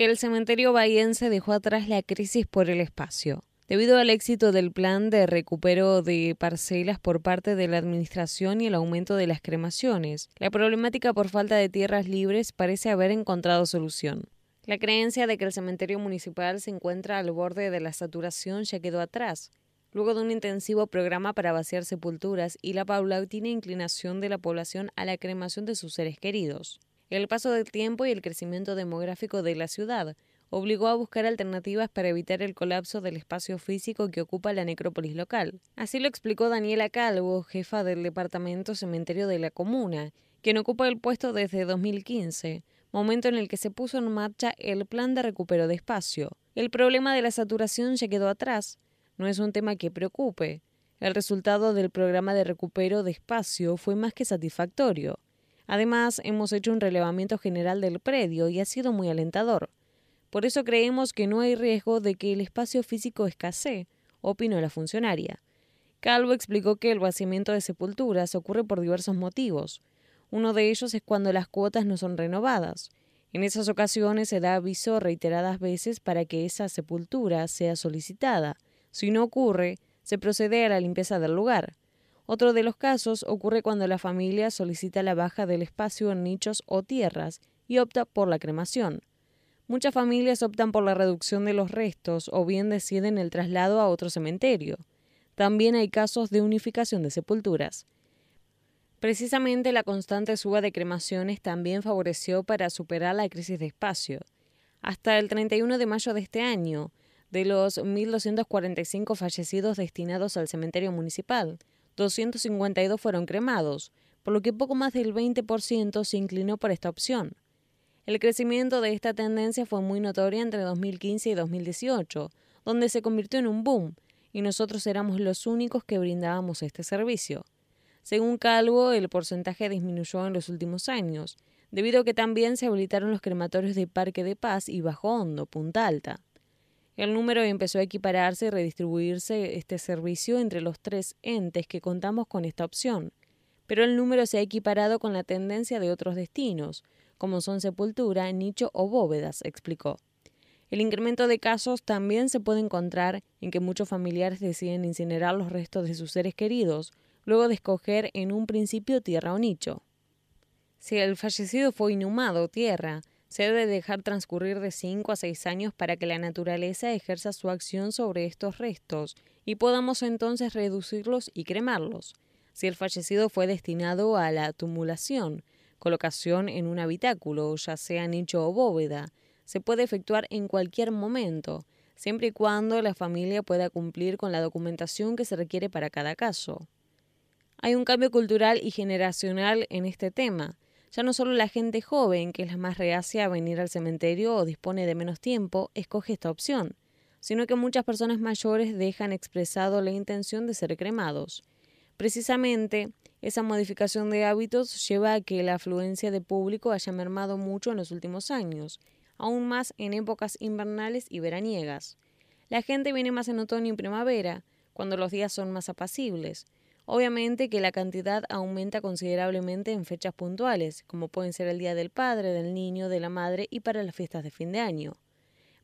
El cementerio bahiense dejó atrás la crisis por el espacio. Debido al éxito del plan de recupero de parcelas por parte de la Administración y el aumento de las cremaciones, la problemática por falta de tierras libres parece haber encontrado solución. La creencia de que el cementerio municipal se encuentra al borde de la saturación ya quedó atrás, luego de un intensivo programa para vaciar sepulturas y la paulatina inclinación de la población a la cremación de sus seres queridos. El paso del tiempo y el crecimiento demográfico de la ciudad obligó a buscar alternativas para evitar el colapso del espacio físico que ocupa la necrópolis local. Así lo explicó Daniela Calvo, jefa del Departamento Cementerio de la Comuna, quien ocupa el puesto desde 2015, momento en el que se puso en marcha el plan de recupero de espacio. El problema de la saturación ya quedó atrás. No es un tema que preocupe. El resultado del programa de recupero de espacio fue más que satisfactorio. Además, hemos hecho un relevamiento general del predio y ha sido muy alentador. Por eso creemos que no hay riesgo de que el espacio físico escasee, opinó la funcionaria. Calvo explicó que el vaciamiento de sepulturas ocurre por diversos motivos. Uno de ellos es cuando las cuotas no son renovadas. En esas ocasiones se da aviso reiteradas veces para que esa sepultura sea solicitada. Si no ocurre, se procede a la limpieza del lugar. Otro de los casos ocurre cuando la familia solicita la baja del espacio en nichos o tierras y opta por la cremación. Muchas familias optan por la reducción de los restos o bien deciden el traslado a otro cementerio. También hay casos de unificación de sepulturas. Precisamente la constante suba de cremaciones también favoreció para superar la crisis de espacio. Hasta el 31 de mayo de este año, de los 1.245 fallecidos destinados al cementerio municipal, 252 fueron cremados, por lo que poco más del 20% se inclinó por esta opción. El crecimiento de esta tendencia fue muy notoria entre 2015 y 2018, donde se convirtió en un boom, y nosotros éramos los únicos que brindábamos este servicio. Según Calvo, el porcentaje disminuyó en los últimos años, debido a que también se habilitaron los crematorios de Parque de Paz y Bajo Hondo, Punta Alta. El número empezó a equipararse y redistribuirse este servicio entre los tres entes que contamos con esta opción, pero el número se ha equiparado con la tendencia de otros destinos, como son sepultura, nicho o bóvedas, explicó. El incremento de casos también se puede encontrar en que muchos familiares deciden incinerar los restos de sus seres queridos, luego de escoger en un principio tierra o nicho. Si el fallecido fue inhumado tierra, se debe dejar transcurrir de 5 a 6 años para que la naturaleza ejerza su acción sobre estos restos y podamos entonces reducirlos y cremarlos. Si el fallecido fue destinado a la tumulación, colocación en un habitáculo, ya sea nicho o bóveda, se puede efectuar en cualquier momento, siempre y cuando la familia pueda cumplir con la documentación que se requiere para cada caso. Hay un cambio cultural y generacional en este tema. Ya no solo la gente joven, que es la más reacia a venir al cementerio o dispone de menos tiempo, escoge esta opción, sino que muchas personas mayores dejan expresado la intención de ser cremados. Precisamente, esa modificación de hábitos lleva a que la afluencia de público haya mermado mucho en los últimos años, aún más en épocas invernales y veraniegas. La gente viene más en otoño y primavera, cuando los días son más apacibles, Obviamente que la cantidad aumenta considerablemente en fechas puntuales, como pueden ser el Día del Padre, del Niño, de la Madre y para las fiestas de fin de año.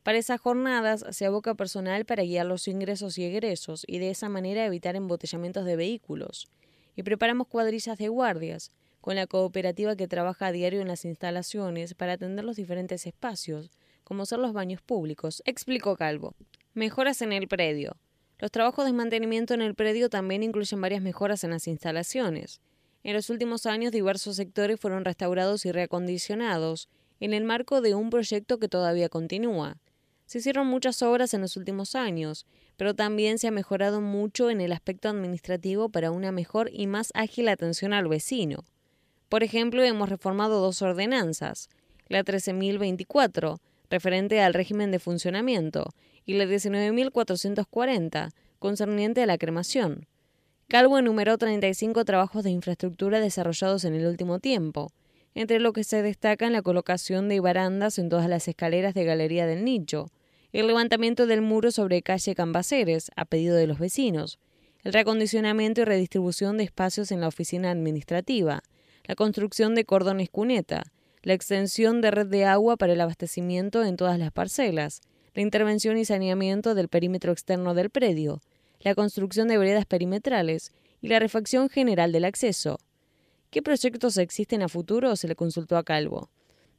Para esas jornadas se aboca personal para guiar los ingresos y egresos y de esa manera evitar embotellamientos de vehículos. Y preparamos cuadrillas de guardias, con la cooperativa que trabaja a diario en las instalaciones para atender los diferentes espacios, como ser los baños públicos, explicó Calvo. Mejoras en el predio. Los trabajos de mantenimiento en el predio también incluyen varias mejoras en las instalaciones. En los últimos años diversos sectores fueron restaurados y reacondicionados, en el marco de un proyecto que todavía continúa. Se hicieron muchas obras en los últimos años, pero también se ha mejorado mucho en el aspecto administrativo para una mejor y más ágil atención al vecino. Por ejemplo, hemos reformado dos ordenanzas, la 13.024, referente al régimen de funcionamiento, y la 19.440, concerniente a la cremación. Calvo enumeró 35 trabajos de infraestructura desarrollados en el último tiempo, entre lo que se destacan la colocación de barandas en todas las escaleras de galería del nicho, el levantamiento del muro sobre calle Cambaceres, a pedido de los vecinos, el reacondicionamiento y redistribución de espacios en la oficina administrativa, la construcción de cordones cuneta, la extensión de red de agua para el abastecimiento en todas las parcelas, la intervención y saneamiento del perímetro externo del predio, la construcción de veredas perimetrales y la refacción general del acceso. ¿Qué proyectos existen a futuro? se le consultó a Calvo.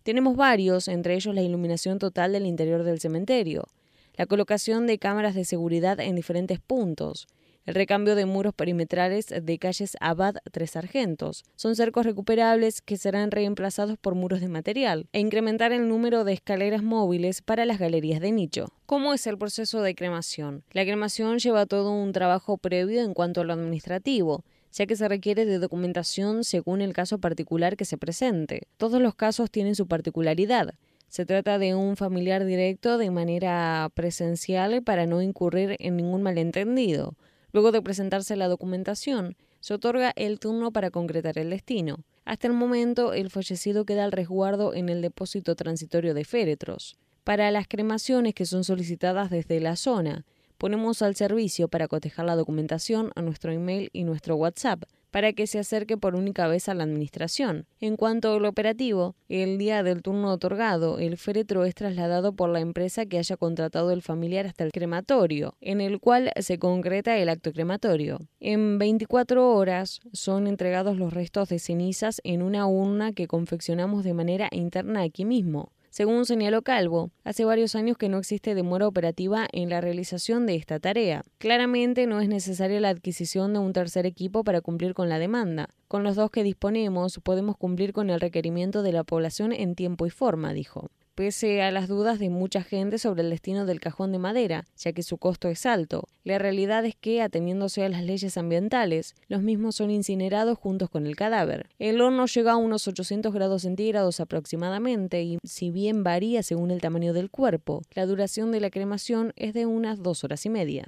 Tenemos varios, entre ellos la iluminación total del interior del cementerio, la colocación de cámaras de seguridad en diferentes puntos, el recambio de muros perimetrales de calles Abad Tres Sargentos. Son cercos recuperables que serán reemplazados por muros de material e incrementar el número de escaleras móviles para las galerías de nicho. ¿Cómo es el proceso de cremación? La cremación lleva todo un trabajo previo en cuanto a lo administrativo ya que se requiere de documentación según el caso particular que se presente. Todos los casos tienen su particularidad. Se trata de un familiar directo de manera presencial para no incurrir en ningún malentendido. Luego de presentarse la documentación, se otorga el turno para concretar el destino. Hasta el momento, el fallecido queda al resguardo en el depósito transitorio de féretros. Para las cremaciones que son solicitadas desde la zona, ponemos al servicio para cotejar la documentación a nuestro email y nuestro WhatsApp para que se acerque por única vez a la administración. En cuanto al operativo, el día del turno otorgado, el féretro es trasladado por la empresa que haya contratado el familiar hasta el crematorio, en el cual se concreta el acto crematorio. En 24 horas son entregados los restos de cenizas en una urna que confeccionamos de manera interna aquí mismo. Según señaló Calvo, hace varios años que no existe demora operativa en la realización de esta tarea. Claramente no es necesaria la adquisición de un tercer equipo para cumplir con la demanda. Con los dos que disponemos podemos cumplir con el requerimiento de la población en tiempo y forma, dijo pese a las dudas de mucha gente sobre el destino del cajón de madera, ya que su costo es alto. La realidad es que, ateniéndose a las leyes ambientales, los mismos son incinerados juntos con el cadáver. El horno llega a unos 800 grados centígrados aproximadamente y, si bien varía según el tamaño del cuerpo, la duración de la cremación es de unas dos horas y media.